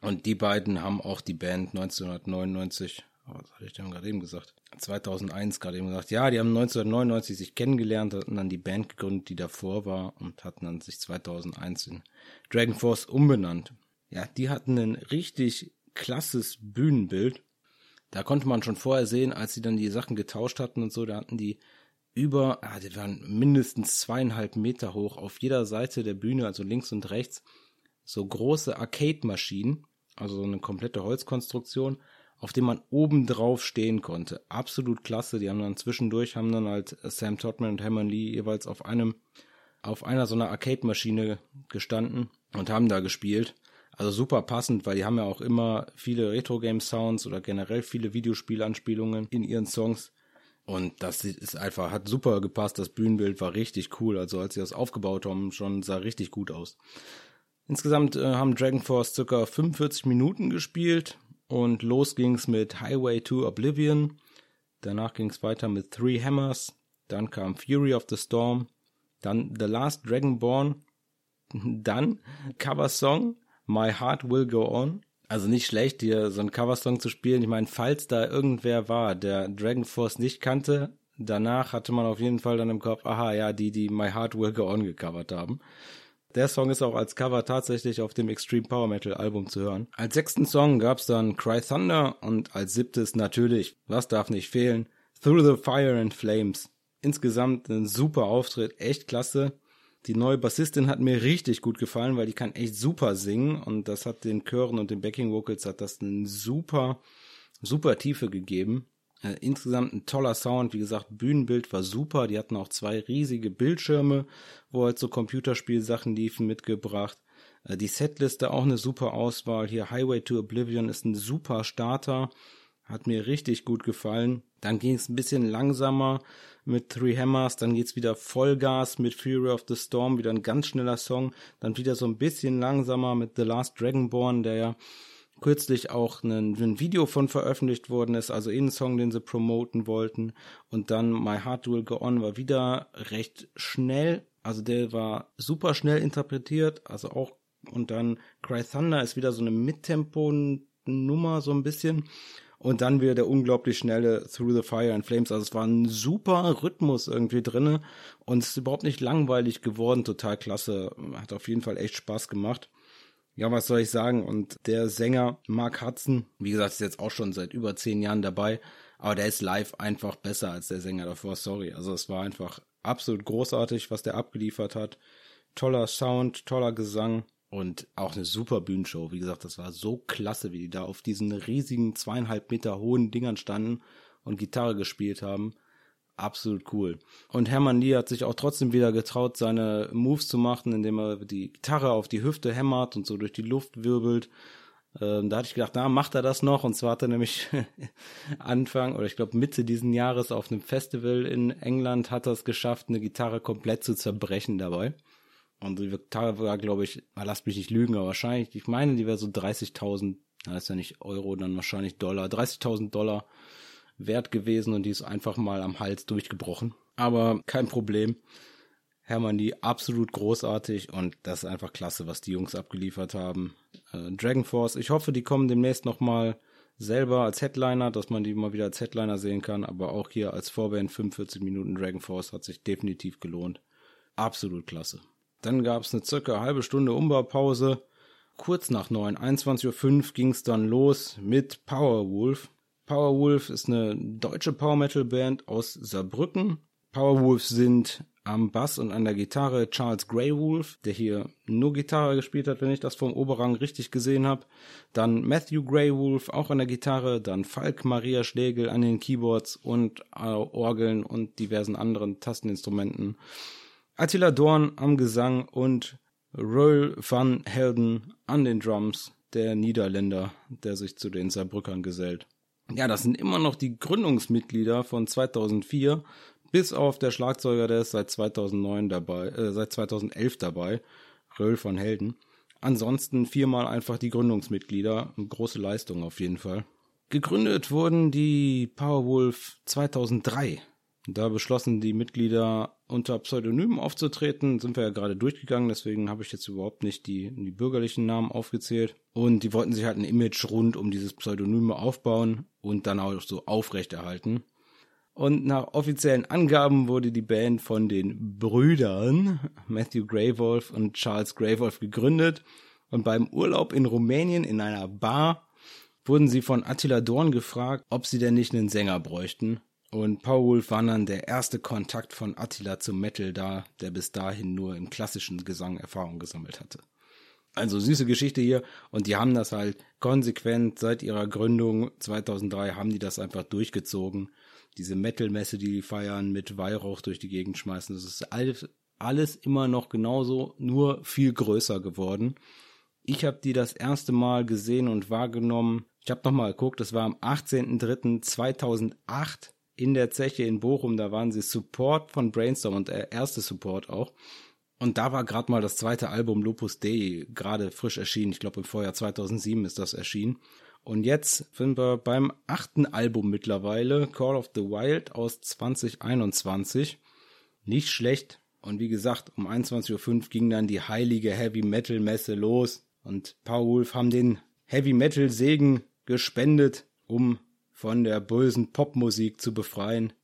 Und die beiden haben auch die Band 1999 Oh, was hatte ich denn gerade eben gesagt? 2001 gerade eben gesagt. Ja, die haben 1999 sich kennengelernt, hatten dann die Band gegründet, die davor war und hatten dann sich 2001 in Dragon Force umbenannt. Ja, die hatten ein richtig klasses Bühnenbild. Da konnte man schon vorher sehen, als sie dann die Sachen getauscht hatten und so, da hatten die über, ah, die waren mindestens zweieinhalb Meter hoch auf jeder Seite der Bühne, also links und rechts, so große Arcade-Maschinen, also so eine komplette Holzkonstruktion auf dem man oben drauf stehen konnte. Absolut klasse. Die haben dann zwischendurch, haben dann halt Sam Todman und Hammond Lee jeweils auf einem, auf einer so einer Arcade-Maschine gestanden und haben da gespielt. Also super passend, weil die haben ja auch immer viele Retro-Game-Sounds oder generell viele Videospielanspielungen in ihren Songs. Und das ist einfach, hat super gepasst. Das Bühnenbild war richtig cool. Also als sie das aufgebaut haben, schon sah richtig gut aus. Insgesamt äh, haben Dragon Force circa 45 Minuten gespielt. Und los ging's mit Highway to Oblivion. Danach ging's weiter mit Three Hammers. Dann kam Fury of the Storm. Dann The Last Dragonborn. Dann Coversong My Heart Will Go On. Also nicht schlecht, hier so einen Coversong zu spielen. Ich meine, falls da irgendwer war, der Dragon Force nicht kannte, danach hatte man auf jeden Fall dann im Kopf, aha, ja, die, die My Heart Will Go On gecovert haben. Der Song ist auch als Cover tatsächlich auf dem Extreme Power Metal Album zu hören. Als sechsten Song gab's dann Cry Thunder und als siebtes natürlich, was darf nicht fehlen, Through the Fire and Flames. Insgesamt ein super Auftritt, echt klasse. Die neue Bassistin hat mir richtig gut gefallen, weil die kann echt super singen und das hat den Chören und den Backing Vocals hat das eine super, super Tiefe gegeben. Äh, insgesamt ein toller Sound, wie gesagt, Bühnenbild war super. Die hatten auch zwei riesige Bildschirme, wo halt so Computerspielsachen liefen, mitgebracht. Äh, die Setliste auch eine super Auswahl. Hier Highway to Oblivion ist ein super Starter. Hat mir richtig gut gefallen. Dann ging es ein bisschen langsamer mit Three Hammers. Dann geht's wieder Vollgas mit Fury of the Storm. Wieder ein ganz schneller Song. Dann wieder so ein bisschen langsamer mit The Last Dragonborn, der ja kürzlich auch ein, ein, Video von veröffentlicht worden ist, also in Song, den sie promoten wollten. Und dann My Heart Will Go On war wieder recht schnell, also der war super schnell interpretiert, also auch, und dann Cry Thunder ist wieder so eine Mittempo-Nummer, so ein bisschen. Und dann wieder der unglaublich schnelle Through the Fire and Flames. Also es war ein super Rhythmus irgendwie drinne und es ist überhaupt nicht langweilig geworden. Total klasse. Hat auf jeden Fall echt Spaß gemacht. Ja, was soll ich sagen? Und der Sänger Mark Hudson, wie gesagt, ist jetzt auch schon seit über zehn Jahren dabei, aber der ist live einfach besser als der Sänger davor, sorry. Also es war einfach absolut großartig, was der abgeliefert hat. Toller Sound, toller Gesang und auch eine super Bühnenshow. Wie gesagt, das war so klasse, wie die da auf diesen riesigen zweieinhalb Meter hohen Dingern standen und Gitarre gespielt haben absolut cool. Und Hermann Lee hat sich auch trotzdem wieder getraut, seine Moves zu machen, indem er die Gitarre auf die Hüfte hämmert und so durch die Luft wirbelt. Ähm, da hatte ich gedacht, na, macht er das noch? Und zwar hat er nämlich Anfang oder ich glaube Mitte diesen Jahres auf einem Festival in England hat er es geschafft, eine Gitarre komplett zu zerbrechen dabei. Und die Gitarre war, glaube ich, lasst mich nicht lügen, aber wahrscheinlich, ich meine, die wäre so 30.000, das ist ja nicht Euro, dann wahrscheinlich Dollar, 30.000 Dollar wert gewesen und die ist einfach mal am Hals durchgebrochen. Aber kein Problem. Hermann, die absolut großartig und das ist einfach klasse, was die Jungs abgeliefert haben. Äh, Dragon Force, ich hoffe, die kommen demnächst nochmal selber als Headliner, dass man die mal wieder als Headliner sehen kann, aber auch hier als Vorband 45 Minuten Dragon Force hat sich definitiv gelohnt. Absolut klasse. Dann gab es eine circa halbe Stunde Umbaupause. Kurz nach 9, 21.05 Uhr ging es dann los mit Powerwolf. Powerwolf ist eine deutsche Power Metal Band aus Saarbrücken. Powerwolf sind am Bass und an der Gitarre Charles Greywolf, der hier nur Gitarre gespielt hat, wenn ich das vom Oberrang richtig gesehen habe. Dann Matthew Greywolf auch an der Gitarre, dann Falk Maria Schlegel an den Keyboards und äh, Orgeln und diversen anderen Tasteninstrumenten. Attila Dorn am Gesang und Roel van Helden an den Drums, der Niederländer, der sich zu den Saarbrückern gesellt. Ja, das sind immer noch die Gründungsmitglieder von 2004 bis auf der Schlagzeuger, der ist seit 2009 dabei, äh, seit 2011 dabei, Röll von Helden. Ansonsten viermal einfach die Gründungsmitglieder, große Leistung auf jeden Fall. Gegründet wurden die Powerwolf 2003. Da beschlossen die Mitglieder unter Pseudonymen aufzutreten, sind wir ja gerade durchgegangen, deswegen habe ich jetzt überhaupt nicht die, die bürgerlichen Namen aufgezählt. Und die wollten sich halt ein Image rund um dieses Pseudonyme aufbauen und dann auch so aufrechterhalten. Und nach offiziellen Angaben wurde die Band von den Brüdern Matthew Greywolf und Charles Greywolf gegründet. Und beim Urlaub in Rumänien in einer Bar wurden sie von Attila Dorn gefragt, ob sie denn nicht einen Sänger bräuchten. Und Powerwolf war dann der erste Kontakt von Attila zum Metal da, der bis dahin nur im klassischen Gesang Erfahrung gesammelt hatte. Also süße Geschichte hier und die haben das halt konsequent seit ihrer Gründung 2003 haben die das einfach durchgezogen diese Metal-Messe, die die feiern, mit Weihrauch durch die Gegend schmeißen. Das ist alles, alles immer noch genauso, nur viel größer geworden. Ich habe die das erste Mal gesehen und wahrgenommen. Ich habe nochmal geguckt, das war am 18.03.2008 in der Zeche in Bochum. Da waren sie Support von Brainstorm und der erste Support auch. Und da war gerade mal das zweite Album Lupus Dei gerade frisch erschienen. Ich glaube im Vorjahr 2007 ist das erschienen. Und jetzt sind wir beim achten Album mittlerweile, Call of the Wild aus 2021. Nicht schlecht. Und wie gesagt, um 21.05 Uhr ging dann die heilige Heavy Metal Messe los. Und Powerwolf haben den Heavy Metal Segen gespendet, um von der bösen Popmusik zu befreien.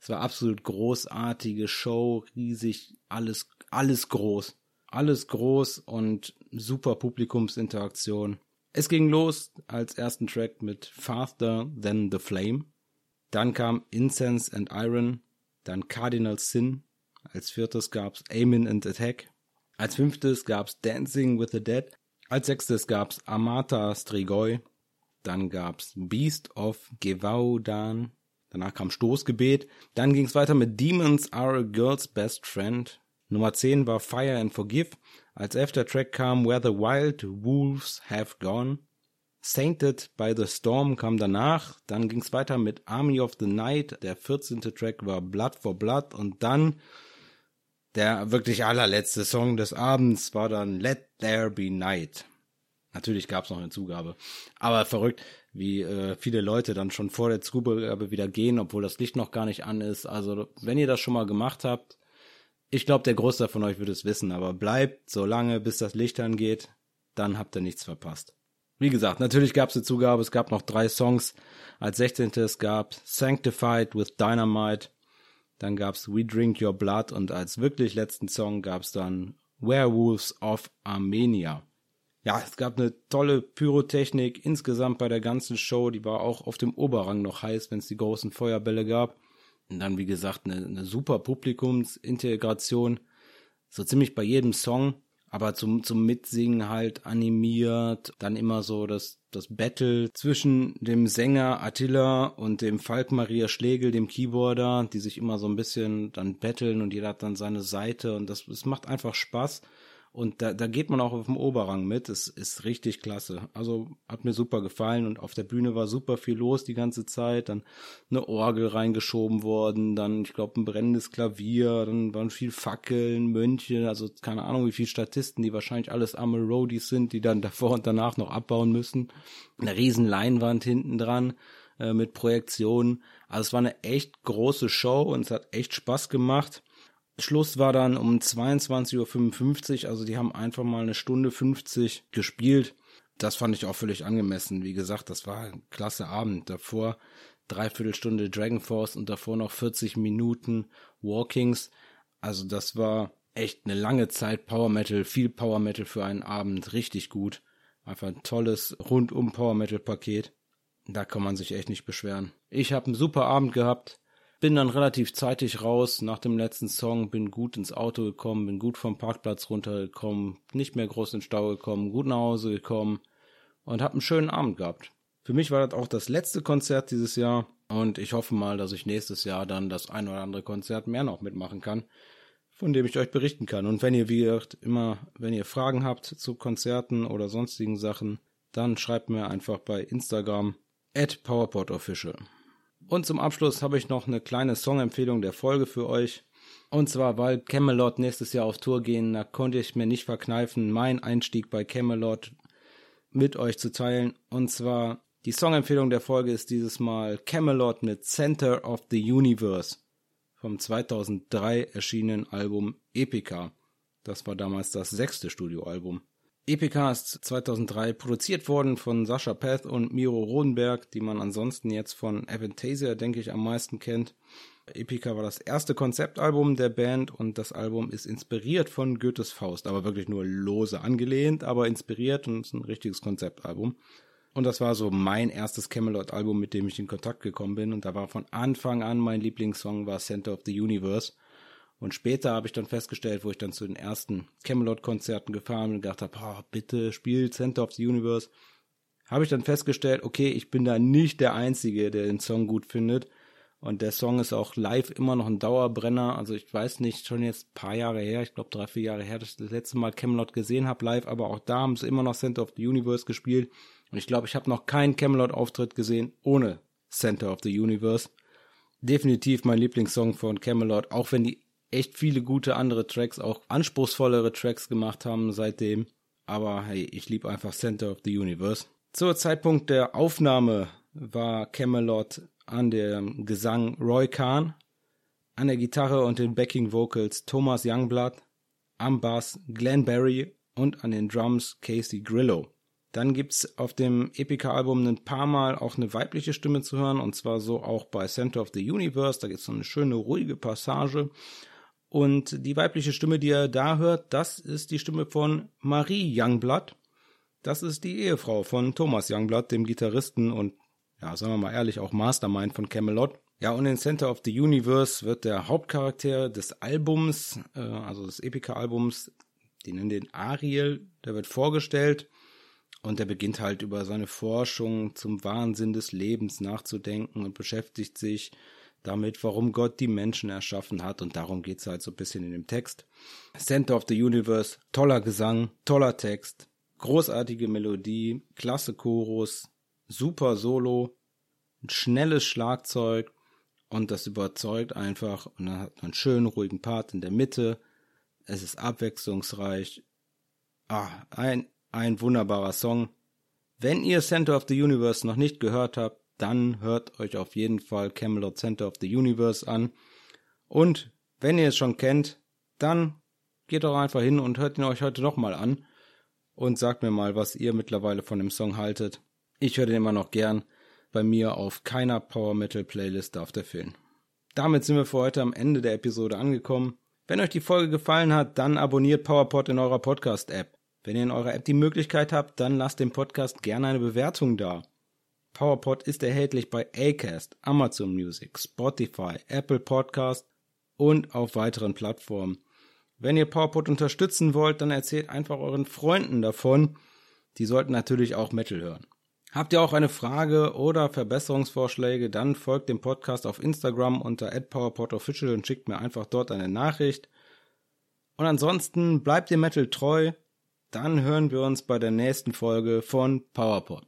Es war absolut großartige Show, riesig, alles, alles groß. Alles groß und super Publikumsinteraktion. Es ging los als ersten Track mit Faster Than the Flame. Dann kam Incense and Iron. Dann Cardinal Sin. Als viertes gab's Amen and Attack. Als fünftes gab's Dancing with the Dead. Als sechstes gab's Amata Strigoi. Dann gab's Beast of Gevaudan. Danach kam Stoßgebet. Dann ging's weiter mit Demons Are a Girl's Best Friend. Nummer 10 war Fire and Forgive. Als elfter Track kam Where the Wild Wolves Have Gone. Sainted by the Storm kam danach. Dann ging es weiter mit Army of the Night. Der 14. Track war Blood for Blood. Und dann der wirklich allerletzte Song des Abends war dann Let There Be Night. Natürlich gab es noch eine Zugabe. Aber verrückt, wie äh, viele Leute dann schon vor der Zugabe wieder gehen, obwohl das Licht noch gar nicht an ist. Also wenn ihr das schon mal gemacht habt, ich glaube, der Großteil von euch würde es wissen, aber bleibt so lange, bis das Licht angeht, dann habt ihr nichts verpasst. Wie gesagt, natürlich gab es eine Zugabe, es gab noch drei Songs. Als 16. gab Sanctified with Dynamite, dann gab es We Drink Your Blood und als wirklich letzten Song gab es dann Werewolves of Armenia. Ja, es gab eine tolle Pyrotechnik insgesamt bei der ganzen Show, die war auch auf dem Oberrang noch heiß, wenn es die großen Feuerbälle gab. Und dann, wie gesagt, eine, eine super Publikumsintegration. So ziemlich bei jedem Song, aber zum, zum Mitsingen halt animiert. Dann immer so das, das Battle zwischen dem Sänger Attila und dem Falk Maria Schlegel, dem Keyboarder, die sich immer so ein bisschen dann battlen und jeder hat dann seine Seite und das, das macht einfach Spaß. Und da, da geht man auch auf dem Oberrang mit. Es ist richtig klasse. Also hat mir super gefallen und auf der Bühne war super viel los die ganze Zeit. Dann eine Orgel reingeschoben worden, dann, ich glaube, ein brennendes Klavier, dann waren viel Fackeln, Mönche, also keine Ahnung, wie viele Statisten, die wahrscheinlich alles arme Roadies sind, die dann davor und danach noch abbauen müssen. Eine riesen Leinwand hinten dran äh, mit Projektionen. Also es war eine echt große Show und es hat echt Spaß gemacht. Schluss war dann um 22.55 Uhr, also die haben einfach mal eine Stunde 50 gespielt. Das fand ich auch völlig angemessen. Wie gesagt, das war ein klasse Abend. Davor dreiviertel Stunde Dragon Force und davor noch 40 Minuten Walkings. Also das war echt eine lange Zeit Power Metal, viel Power Metal für einen Abend, richtig gut. Einfach ein tolles rundum Power Metal Paket. Da kann man sich echt nicht beschweren. Ich habe einen super Abend gehabt bin dann relativ zeitig raus nach dem letzten Song, bin gut ins Auto gekommen, bin gut vom Parkplatz runtergekommen, nicht mehr groß in den Stau gekommen, gut nach Hause gekommen und habe einen schönen Abend gehabt. Für mich war das auch das letzte Konzert dieses Jahr und ich hoffe mal, dass ich nächstes Jahr dann das ein oder andere Konzert mehr noch mitmachen kann, von dem ich euch berichten kann. Und wenn ihr, wie gesagt, immer, wenn ihr Fragen habt zu Konzerten oder sonstigen Sachen, dann schreibt mir einfach bei Instagram at PowerPodOfficial. Und zum Abschluss habe ich noch eine kleine Songempfehlung der Folge für euch. Und zwar, weil Camelot nächstes Jahr auf Tour gehen, da konnte ich mir nicht verkneifen, meinen Einstieg bei Camelot mit euch zu teilen. Und zwar, die Songempfehlung der Folge ist dieses Mal Camelot mit Center of the Universe vom 2003 erschienenen Album Epica. Das war damals das sechste Studioalbum. Epica ist 2003 produziert worden von Sascha Peth und Miro Rodenberg, die man ansonsten jetzt von Avantasia, denke ich, am meisten kennt. Epica war das erste Konzeptalbum der Band und das Album ist inspiriert von Goethes Faust, aber wirklich nur lose angelehnt, aber inspiriert und ist ein richtiges Konzeptalbum. Und das war so mein erstes Camelot-Album, mit dem ich in Kontakt gekommen bin. Und da war von Anfang an mein Lieblingssong war Center of the Universe. Und später habe ich dann festgestellt, wo ich dann zu den ersten Camelot-Konzerten gefahren bin und gedacht habe, oh, bitte spiel Center of the Universe, habe ich dann festgestellt, okay, ich bin da nicht der Einzige, der den Song gut findet. Und der Song ist auch live immer noch ein Dauerbrenner. Also ich weiß nicht, schon jetzt ein paar Jahre her, ich glaube drei, vier Jahre her, dass ich das letzte Mal Camelot gesehen habe live, aber auch da haben sie immer noch Center of the Universe gespielt. Und ich glaube, ich habe noch keinen Camelot-Auftritt gesehen ohne Center of the Universe. Definitiv mein Lieblingssong von Camelot, auch wenn die echt viele gute andere Tracks, auch anspruchsvollere Tracks gemacht haben seitdem. Aber hey, ich liebe einfach Center of the Universe. Zur Zeitpunkt der Aufnahme war Camelot an dem Gesang Roy Kahn, an der Gitarre und den Backing Vocals Thomas Youngblood, am Bass Glenn Barry und an den Drums Casey Grillo. Dann gibt's auf dem Epica-Album ein paar Mal auch eine weibliche Stimme zu hören, und zwar so auch bei Center of the Universe. Da gibt's so eine schöne, ruhige Passage. Und die weibliche Stimme, die ihr da hört, das ist die Stimme von Marie Youngblood. Das ist die Ehefrau von Thomas Youngblood, dem Gitarristen und, ja, sagen wir mal ehrlich, auch Mastermind von Camelot. Ja, und in Center of the Universe wird der Hauptcharakter des Albums, äh, also des Epica-Albums, den nennen den Ariel, der wird vorgestellt und der beginnt halt über seine Forschung zum Wahnsinn des Lebens nachzudenken und beschäftigt sich damit, warum Gott die Menschen erschaffen hat. Und darum geht's halt so ein bisschen in dem Text. Center of the Universe, toller Gesang, toller Text, großartige Melodie, klasse Chorus, super Solo, ein schnelles Schlagzeug und das überzeugt einfach. Und dann hat man einen schönen, ruhigen Part in der Mitte. Es ist abwechslungsreich. Ah, ein, ein wunderbarer Song. Wenn ihr Center of the Universe noch nicht gehört habt, dann hört euch auf jeden Fall Camelot Center of the Universe an. Und wenn ihr es schon kennt, dann geht doch einfach hin und hört ihn euch heute nochmal an und sagt mir mal, was ihr mittlerweile von dem Song haltet. Ich höre den immer noch gern. Bei mir auf keiner Power Metal Playlist darf der fehlen. Damit sind wir für heute am Ende der Episode angekommen. Wenn euch die Folge gefallen hat, dann abonniert PowerPod in eurer Podcast-App. Wenn ihr in eurer App die Möglichkeit habt, dann lasst dem Podcast gerne eine Bewertung da. PowerPod ist erhältlich bei Acast, Amazon Music, Spotify, Apple Podcast und auf weiteren Plattformen. Wenn ihr PowerPod unterstützen wollt, dann erzählt einfach euren Freunden davon. Die sollten natürlich auch Metal hören. Habt ihr auch eine Frage oder Verbesserungsvorschläge, dann folgt dem Podcast auf Instagram unter @powerpodofficial und schickt mir einfach dort eine Nachricht. Und ansonsten bleibt dem Metal treu. Dann hören wir uns bei der nächsten Folge von PowerPod.